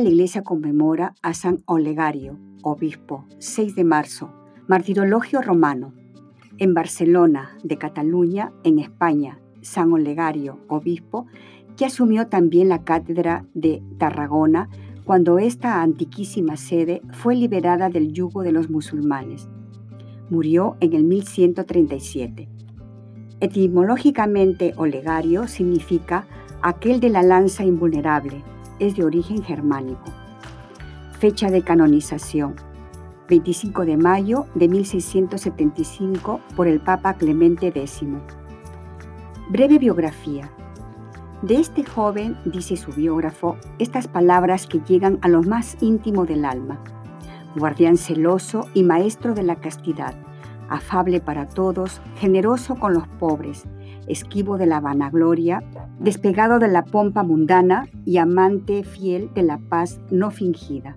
La iglesia conmemora a San Olegario, obispo, 6 de marzo, martirologio romano. En Barcelona, de Cataluña, en España, San Olegario, obispo, que asumió también la cátedra de Tarragona cuando esta antiquísima sede fue liberada del yugo de los musulmanes. Murió en el 1137. Etimológicamente, Olegario significa aquel de la lanza invulnerable, es de origen germánico. Fecha de canonización. 25 de mayo de 1675 por el Papa Clemente X. Breve biografía. De este joven, dice su biógrafo, estas palabras que llegan a lo más íntimo del alma. Guardián celoso y maestro de la castidad, afable para todos, generoso con los pobres, esquivo de la vanagloria, despegado de la pompa mundana y amante fiel de la paz no fingida.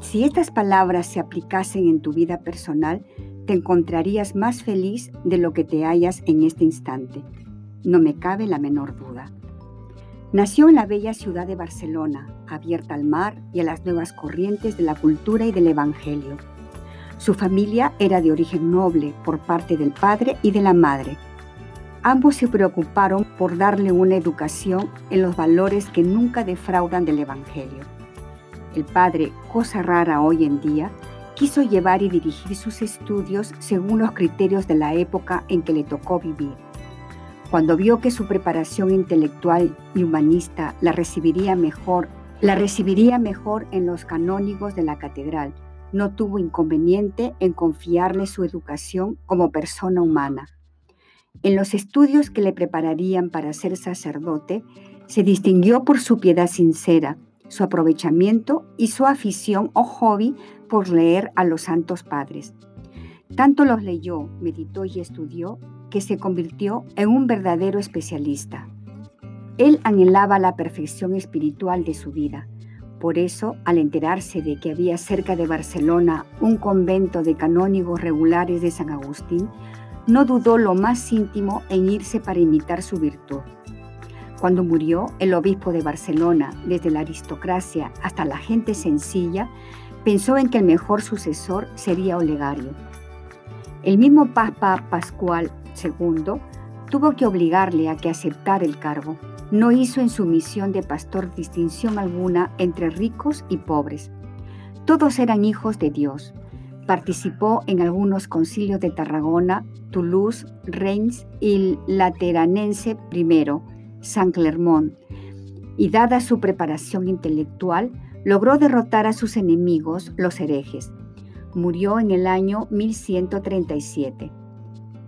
Si estas palabras se aplicasen en tu vida personal, te encontrarías más feliz de lo que te hallas en este instante. No me cabe la menor duda. Nació en la bella ciudad de Barcelona, abierta al mar y a las nuevas corrientes de la cultura y del Evangelio. Su familia era de origen noble por parte del padre y de la madre, Ambos se preocuparon por darle una educación en los valores que nunca defraudan del Evangelio. El padre, cosa rara hoy en día, quiso llevar y dirigir sus estudios según los criterios de la época en que le tocó vivir. Cuando vio que su preparación intelectual y humanista la recibiría mejor, la recibiría mejor en los canónigos de la catedral, no tuvo inconveniente en confiarle su educación como persona humana. En los estudios que le prepararían para ser sacerdote, se distinguió por su piedad sincera, su aprovechamiento y su afición o hobby por leer a los santos padres. Tanto los leyó, meditó y estudió que se convirtió en un verdadero especialista. Él anhelaba la perfección espiritual de su vida. Por eso, al enterarse de que había cerca de Barcelona un convento de canónigos regulares de San Agustín, no dudó lo más íntimo en irse para imitar su virtud. Cuando murió, el obispo de Barcelona, desde la aristocracia hasta la gente sencilla, pensó en que el mejor sucesor sería Olegario. El mismo Papa Pascual II tuvo que obligarle a que aceptara el cargo. No hizo en su misión de pastor distinción alguna entre ricos y pobres. Todos eran hijos de Dios Participó en algunos concilios de Tarragona, Toulouse, Reims y Lateranense I, San Clermont, y dada su preparación intelectual, logró derrotar a sus enemigos, los herejes. Murió en el año 1137.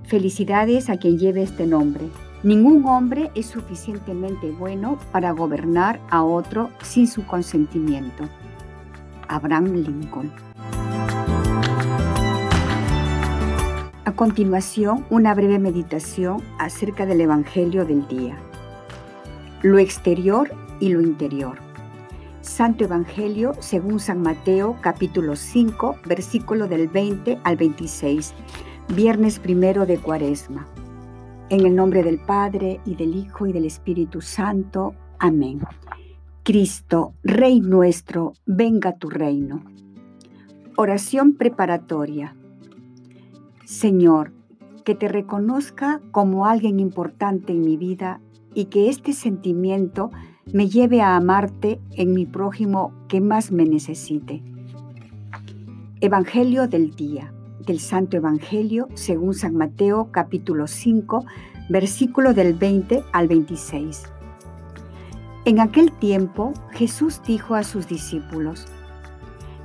Felicidades a quien lleve este nombre. Ningún hombre es suficientemente bueno para gobernar a otro sin su consentimiento. Abraham Lincoln. Continuación, una breve meditación acerca del Evangelio del día. Lo exterior y lo interior. Santo Evangelio según San Mateo capítulo 5 versículo del 20 al 26, viernes primero de Cuaresma. En el nombre del Padre y del Hijo y del Espíritu Santo. Amén. Cristo, Rey nuestro, venga tu reino. Oración preparatoria. Señor, que te reconozca como alguien importante en mi vida y que este sentimiento me lleve a amarte en mi prójimo que más me necesite. Evangelio del día, del Santo Evangelio según San Mateo capítulo 5, versículo del 20 al 26. En aquel tiempo Jesús dijo a sus discípulos,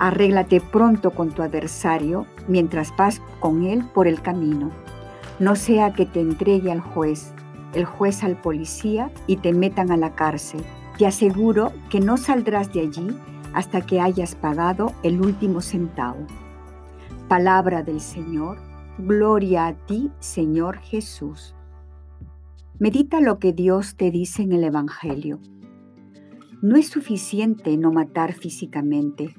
Arréglate pronto con tu adversario mientras vas con él por el camino. No sea que te entregue al juez, el juez al policía y te metan a la cárcel te aseguro que no saldrás de allí hasta que hayas pagado el último centavo. Palabra del Señor, gloria a ti, Señor Jesús. Medita lo que Dios te dice en el Evangelio. No es suficiente no matar físicamente,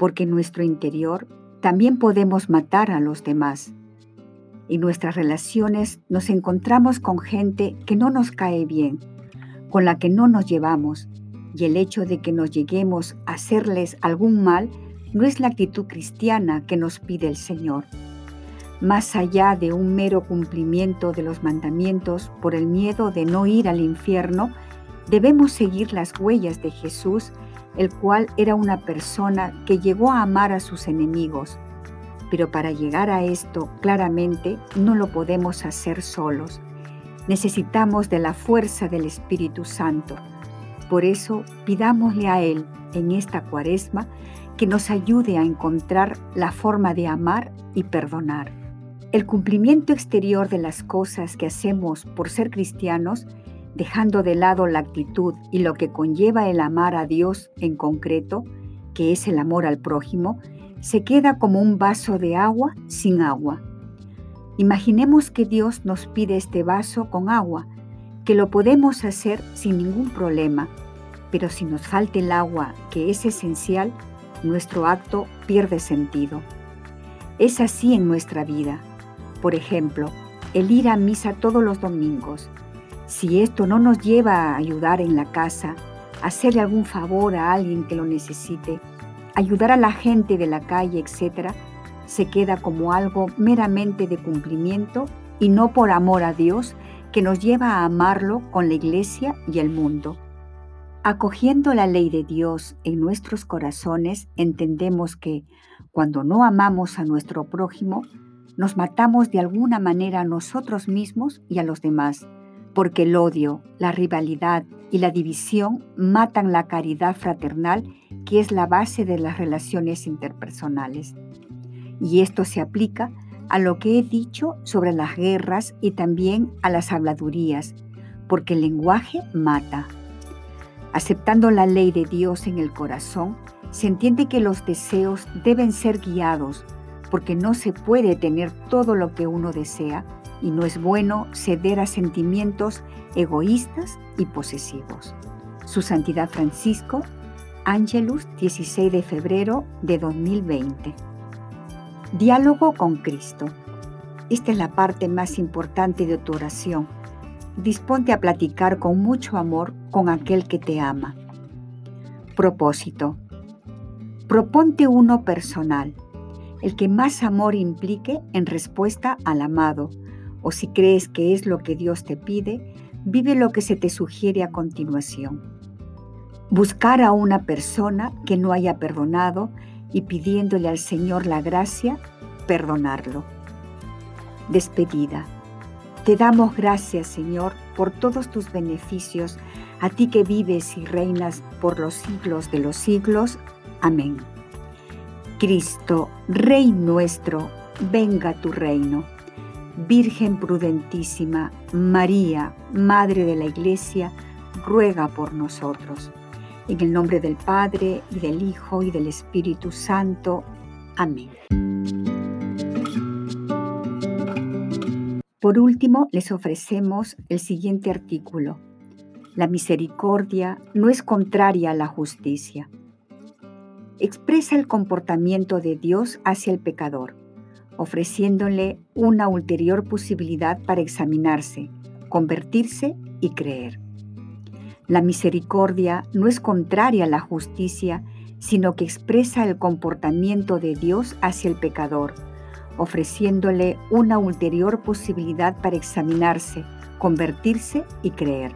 porque en nuestro interior también podemos matar a los demás. En nuestras relaciones nos encontramos con gente que no nos cae bien, con la que no nos llevamos, y el hecho de que nos lleguemos a hacerles algún mal no es la actitud cristiana que nos pide el Señor. Más allá de un mero cumplimiento de los mandamientos por el miedo de no ir al infierno, debemos seguir las huellas de Jesús, el cual era una persona que llegó a amar a sus enemigos. Pero para llegar a esto claramente no lo podemos hacer solos Necesitamos de la fuerza del Espíritu Santo. Por eso pidámosle a Él en esta cuaresma que nos ayude a encontrar la forma de amar y perdonar. El cumplimiento exterior de las cosas que hacemos por ser cristianos, dejando de lado la actitud y lo que conlleva el amar a Dios en concreto, que es el amor al prójimo, se queda como un vaso de agua sin agua Imaginemos que Dios nos pide este vaso con agua, que lo podemos hacer sin ningún problema, pero si nos falta el agua, que es esencial, nuestro acto pierde sentido. Es así en nuestra vida. Por ejemplo, el ir a misa todos los domingos. Si esto no nos lleva a ayudar en la casa, hacerle algún favor a alguien que lo necesite, ayudar a la gente de la calle, etc., se queda como algo meramente de cumplimiento y no por amor a Dios que nos lleva a amarlo con la iglesia y el mundo. Acogiendo la ley de Dios en nuestros corazones, entendemos que cuando no amamos a nuestro prójimo, nos matamos de alguna manera a nosotros mismos y a los demás, porque el odio, la rivalidad y la división matan la caridad fraternal que es la base de las relaciones interpersonales. Y esto se aplica a lo que he dicho sobre las guerras y también a las habladurías, porque el lenguaje mata. Aceptando la ley de Dios en el corazón, se entiende que los deseos deben ser guiados, porque no se puede tener todo lo que uno desea y no es bueno ceder a sentimientos egoístas y posesivos. Su Santidad Francisco, Angelus, 16 de febrero de 2020. Diálogo con Cristo. Esta es la parte más importante de tu oración. Disponte a platicar con mucho amor con aquel que te ama. Propósito. Proponte uno personal, el que más amor implique en respuesta al amado, o si crees que es lo que Dios te pide, vive lo que se te sugiere a continuación. Buscar a una persona que no haya perdonado y pidiéndole al Señor la gracia, perdonarlo. Despedida. Te damos gracias, Señor, por todos tus beneficios, a ti que vives y reinas por los siglos de los siglos. Amén. Cristo, Rey nuestro, venga tu reino. Virgen prudentísima, María, Madre de la Iglesia, ruega por nosotros. En el nombre del Padre, y del Hijo, y del Espíritu Santo. Amén. Por último, les ofrecemos el siguiente artículo. La misericordia no es contraria a la justicia. expresa el comportamiento de Dios hacia el pecador, ofreciéndole una ulterior posibilidad para examinarse, convertirse y creer. La misericordia no es contraria a la justicia, sino que expresa el comportamiento de Dios hacia el pecador, ofreciéndole una ulterior posibilidad para examinarse, convertirse y creer.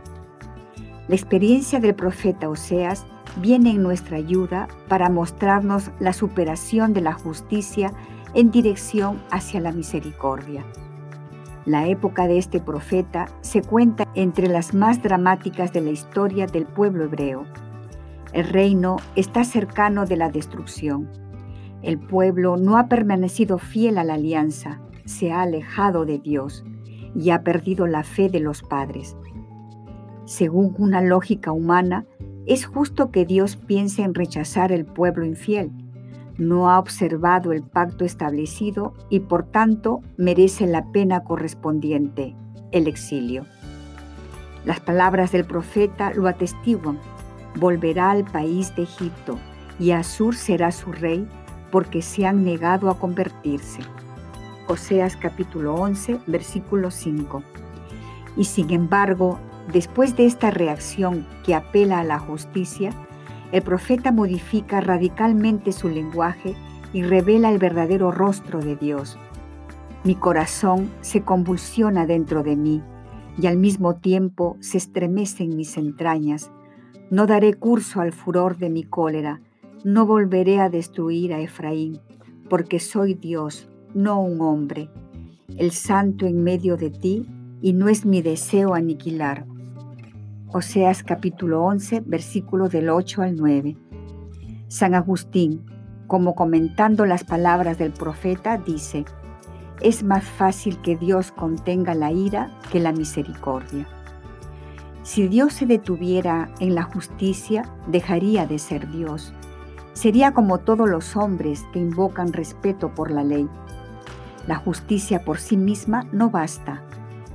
La experiencia del profeta Oseas viene en nuestra ayuda para mostrarnos la superación de la justicia en dirección hacia la misericordia. La época de este profeta se cuenta entre las más dramáticas de la historia del pueblo hebreo. El reino está cercano de la destrucción. El pueblo no ha permanecido fiel a la alianza, se ha alejado de Dios y ha perdido la fe de los padres. Según una lógica humana, es justo que Dios piense en rechazar el pueblo infiel. No ha observado el pacto establecido y por tanto merece la pena correspondiente, el exilio. Las palabras del profeta lo atestiguan. Volverá al país de Egipto y Asur será su rey porque se han negado a convertirse. Oseas capítulo 11, versículo 5. Y sin embargo, Después de esta reacción que apela a la justicia, el profeta modifica radicalmente su lenguaje y revela el verdadero rostro de Dios. Mi corazón se convulsiona dentro de mí y al mismo tiempo se estremecen mis entrañas. No daré curso al furor de mi cólera, no volveré a destruir a Efraín, porque soy Dios, no un hombre, el santo en medio de ti, y no es mi deseo aniquilar. Oseas capítulo 11, versículo del 8 al 9. San Agustín, como comentando las palabras del profeta, dice, es más fácil que Dios contenga la ira que la misericordia. Si Dios se detuviera en la justicia, dejaría de ser Dios. Sería como todos los hombres que invocan respeto por la ley. La justicia por sí misma no basta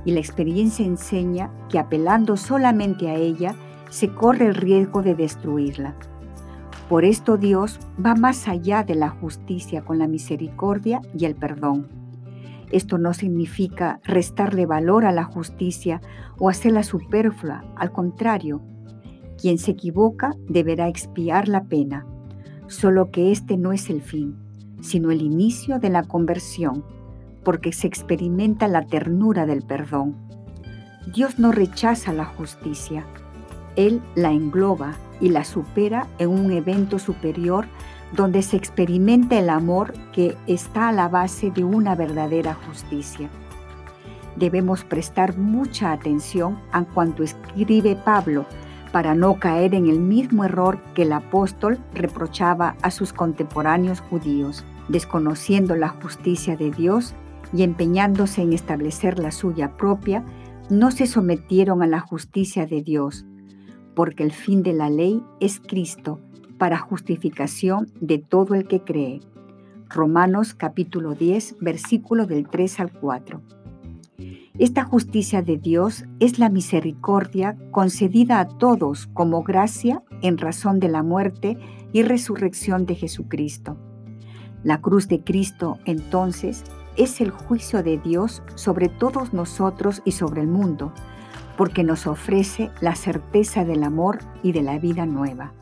y la experiencia enseña que apelando solamente a ella se corre el riesgo de destruirla. Por esto Dios va más allá de la justicia con la misericordia y el perdón. Esto no significa restarle valor a la justicia o hacerla superflua, al contrario, quien se equivoca deberá expiar la pena, solo que este no es el fin, sino el inicio de la conversión porque se experimenta la ternura del perdón. Dios no rechaza la justicia, Él la engloba y la supera en un evento superior donde se experimenta el amor que está a la base de una verdadera justicia. Debemos prestar mucha atención a cuanto escribe Pablo para no caer en el mismo error que el apóstol reprochaba a sus contemporáneos judíos, desconociendo la justicia de Dios y empeñándose en establecer la suya propia, no se sometieron a la justicia de Dios, porque el fin de la ley es Cristo para justificación de todo el que cree. Romanos capítulo 10, versículo del 3 al 4. Esta justicia de Dios es la misericordia concedida a todos como gracia en razón de la muerte y resurrección de Jesucristo. La cruz de Cristo, entonces, es el juicio de Dios sobre todos nosotros y sobre el mundo, porque nos ofrece la certeza del amor y de la vida nueva.